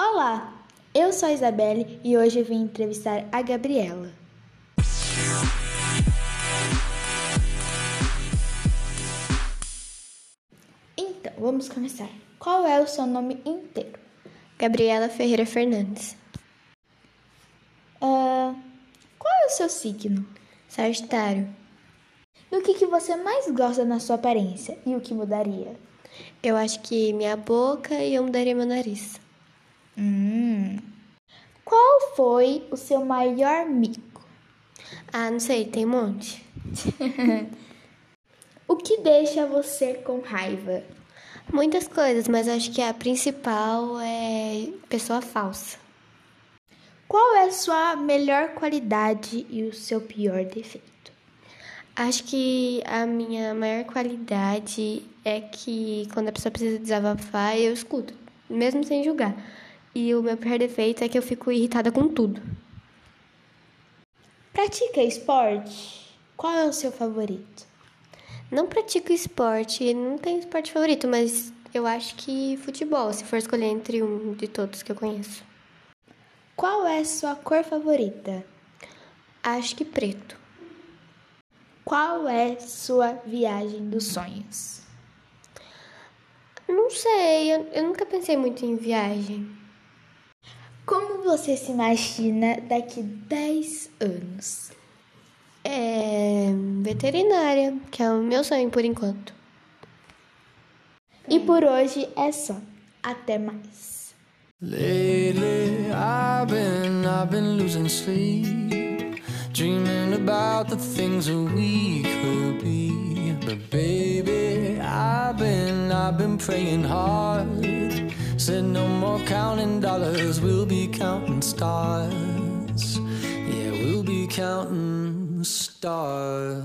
Olá, eu sou a Isabelle e hoje eu vim entrevistar a Gabriela. Então, vamos começar. Qual é o seu nome inteiro? Gabriela Ferreira Fernandes. Ah, qual é o seu signo? Sagitário. Do que, que você mais gosta na sua aparência e o que mudaria? Eu acho que minha boca e eu mudaria meu nariz. Hum. Qual foi o seu maior mico? Ah, não sei, tem um monte. O que deixa você com raiva? Muitas coisas, mas acho que a principal é pessoa falsa. Qual é a sua melhor qualidade e o seu pior defeito? Acho que a minha maior qualidade é que quando a pessoa precisa desabafar, eu escuto, mesmo sem julgar. E o meu pior defeito é que eu fico irritada com tudo. Pratica esporte? Qual é o seu favorito? Não pratico esporte, não tenho esporte favorito, mas eu acho que futebol, se for escolher entre um de todos que eu conheço. Qual é a sua cor favorita? Acho que preto. Qual é sua viagem dos sonhos? Não sei, eu, eu nunca pensei muito em viagem. Como você se imagina daqui 10 anos? É veterinária, que é o meu sonho por enquanto. E por hoje é só. Até mais. Lately, I've been, I've been losing sleep, dreaming about the things that we could be. But baby, I've been, I've been praying hard. Said no counting dollars, we'll be counting stars. Yeah, we'll be counting stars.